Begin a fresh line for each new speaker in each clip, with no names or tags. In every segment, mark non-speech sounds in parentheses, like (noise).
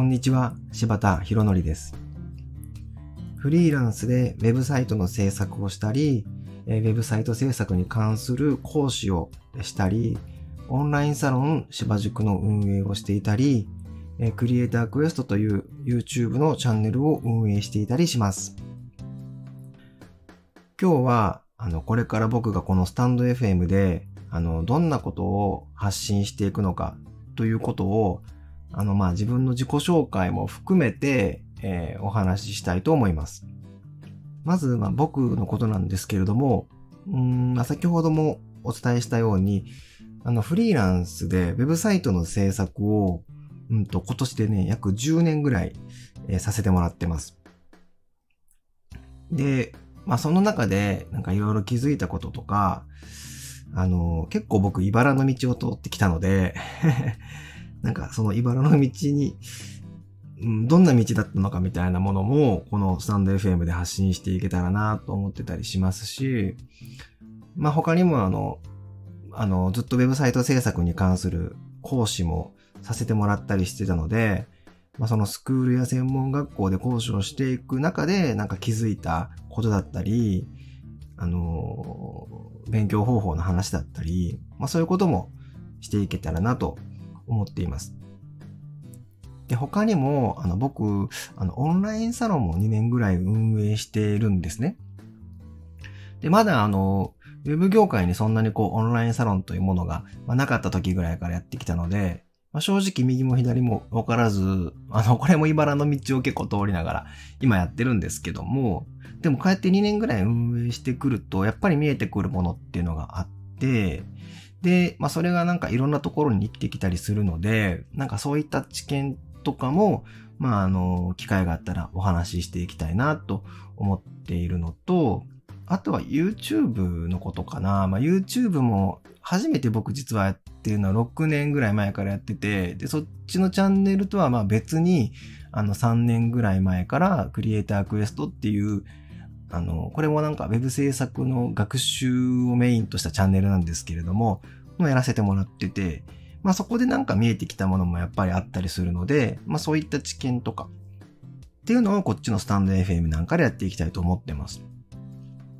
こんにちは、柴田博則です。フリーランスでウェブサイトの制作をしたり、えーウェブサイト制作に関する講師をしたり、オンラインサロン芝塾の運営をしていたり、クリエイタークエストという YouTube のチャンネルを運営していたりします。今日は、あの、これから僕がこのスタンド FM で、あの、どんなことを発信していくのかということを、あの、まあ、自分の自己紹介も含めて、えーお話ししたいと思います。まず、まあ、僕のことなんですけれども、うん、まあ先ほどもお伝えしたように、あの、フリーランスでウェブサイトの制作を、うんと、今年でね、約10年ぐらい、えーさせてもらってます。で、まあ、その中で、なんかいろいろ気づいたこととか、あの、結構僕、茨の道を通ってきたので、なんかその茨の道に、どんな道だったのかみたいなものも、このスタンド FM で発信していけたらなと思ってたりしますし、まあ他にもあの、あの、ずっとウェブサイト制作に関する講師もさせてもらったりしてたので、まあそのスクールや専門学校で講師をしていく中で、なんか気づいたことだったり、あの、勉強方法の話だったり、まあそういうこともしていけたらなと思っています。で、他にも、あの、僕、あの、オンラインサロンも2年ぐらい運営しているんですね。で、まだあの、ウェブ業界にそんなにこう、オンラインサロンというものが、まあ、なかった時ぐらいからやってきたので、まあ、正直右も左も分からず、あの、これも茨の道を結構通りながら、今やってるんですけども、でもこうやって2年ぐらい運営してくると、やっぱり見えてくるものっていうのがあって、で、まあそれがなんかいろんなところに生きてきたりするので、なんかそういった知見とかも、まああの、機会があったらお話ししていきたいなと思っているのと、あとは YouTube のことかな。まあ YouTube も初めて僕実はやってるのは6年ぐらい前からやってて、で、そっちのチャンネルとはまあ別に、あの3年ぐらい前からクリエイタークエストっていうあの、これもなんか Web 制作の学習をメインとしたチャンネルなんですけれども、もやらせてもらってて、まあそこでなんか見えてきたものもやっぱりあったりするので、まあそういった知見とかっていうのをこっちのスタンド FM なんかでやっていきたいと思ってます。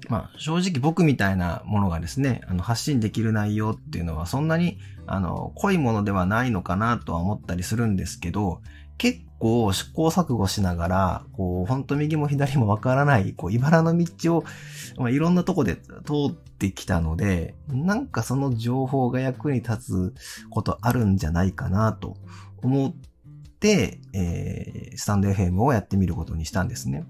まあ正直僕みたいなものがですね、あの発信できる内容っていうのはそんなにあの濃いものではないのかなとは思ったりするんですけど、結構試行錯誤しながら、こう、ほんと右も左もわからない、こう、茨の道を、まあ、いろんなとこで通ってきたので、なんかその情報が役に立つことあるんじゃないかなと思って、えー、スタンド FM をやってみることにしたんですね。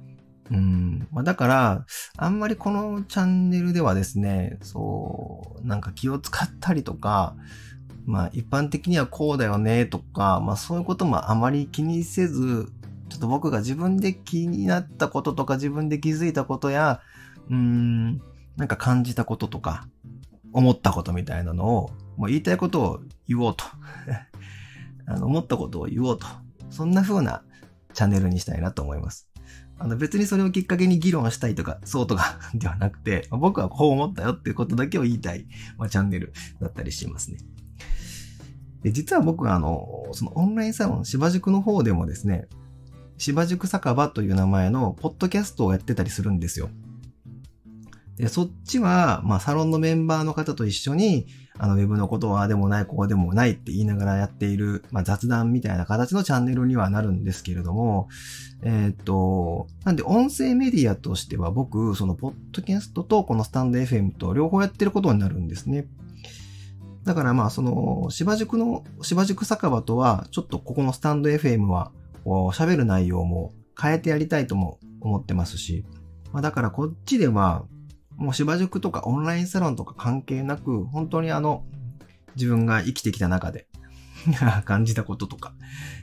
うん。まあ、だから、あんまりこのチャンネルではですね、そう、なんか気を使ったりとか、まあ一般的にはこうだよねとか、まあそういうこともあまり気にせず、ちょっと僕が自分で気になったこととか自分で気づいたことや、うーん、なんか感じたこととか、思ったことみたいなのを、もう言いたいことを言おうと。(laughs) あの、思ったことを言おうと。そんな風なチャンネルにしたいなと思います。あの別にそれをきっかけに議論したいとか、そうとかではなくて、僕はこう思ったよっていうことだけを言いたい、まあ、チャンネルだったりしますね。で、実は僕はあの、そのオンラインサロン芝塾の方でもですね、芝塾酒場という名前のポッドキャストをやってたりするんですよ。で、そっちは、まあ、サロンのメンバーの方と一緒に、あの、ウェブのことはあでもない、こうでもないって言いながらやっている、まあ、雑談みたいな形のチャンネルにはなるんですけれども、えーっと、なんで、音声メディアとしては僕、その、ポッドキャストとこのスタンド FM と両方やってることになるんですね。だからまあ、その、芝塾の、芝塾酒場とは、ちょっとここのスタンド FM は、喋る内容も変えてやりたいとも思ってますし、まあだからこっちでは、もう芝塾とかオンラインサロンとか関係なく、本当にあの、自分が生きてきた中で (laughs) 感じたこととか、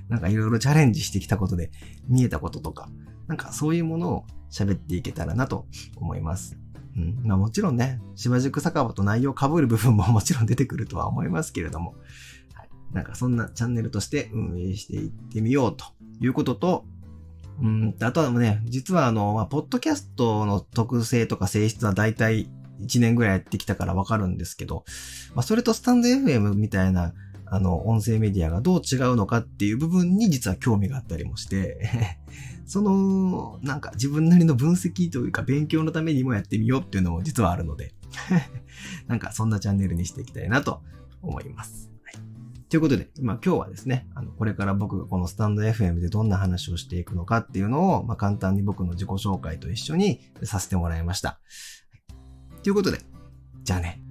なんかいろいろチャレンジしてきたことで見えたこととか、なんかそういうものを喋っていけたらなと思います。うん、まあもちろんね、芝塾酒場と内容被る部分も (laughs) もちろん出てくるとは思いますけれども、はい、なんかそんなチャンネルとして運営していってみようということと、うん、あとはね、実はあの、まあ、ポッドキャストの特性とか性質は大体1年ぐらいやってきたからわかるんですけど、まあ、それとスタンド FM みたいなあの、音声メディアがどう違うのかっていう部分に実は興味があったりもして、(laughs) その、なんか自分なりの分析というか勉強のためにもやってみようっていうのも実はあるので、(laughs) なんかそんなチャンネルにしていきたいなと思います。はい、ということで、まあ今日はですね、あの、これから僕がこのスタンド FM でどんな話をしていくのかっていうのを、まあ簡単に僕の自己紹介と一緒にさせてもらいました。ということで、じゃあね。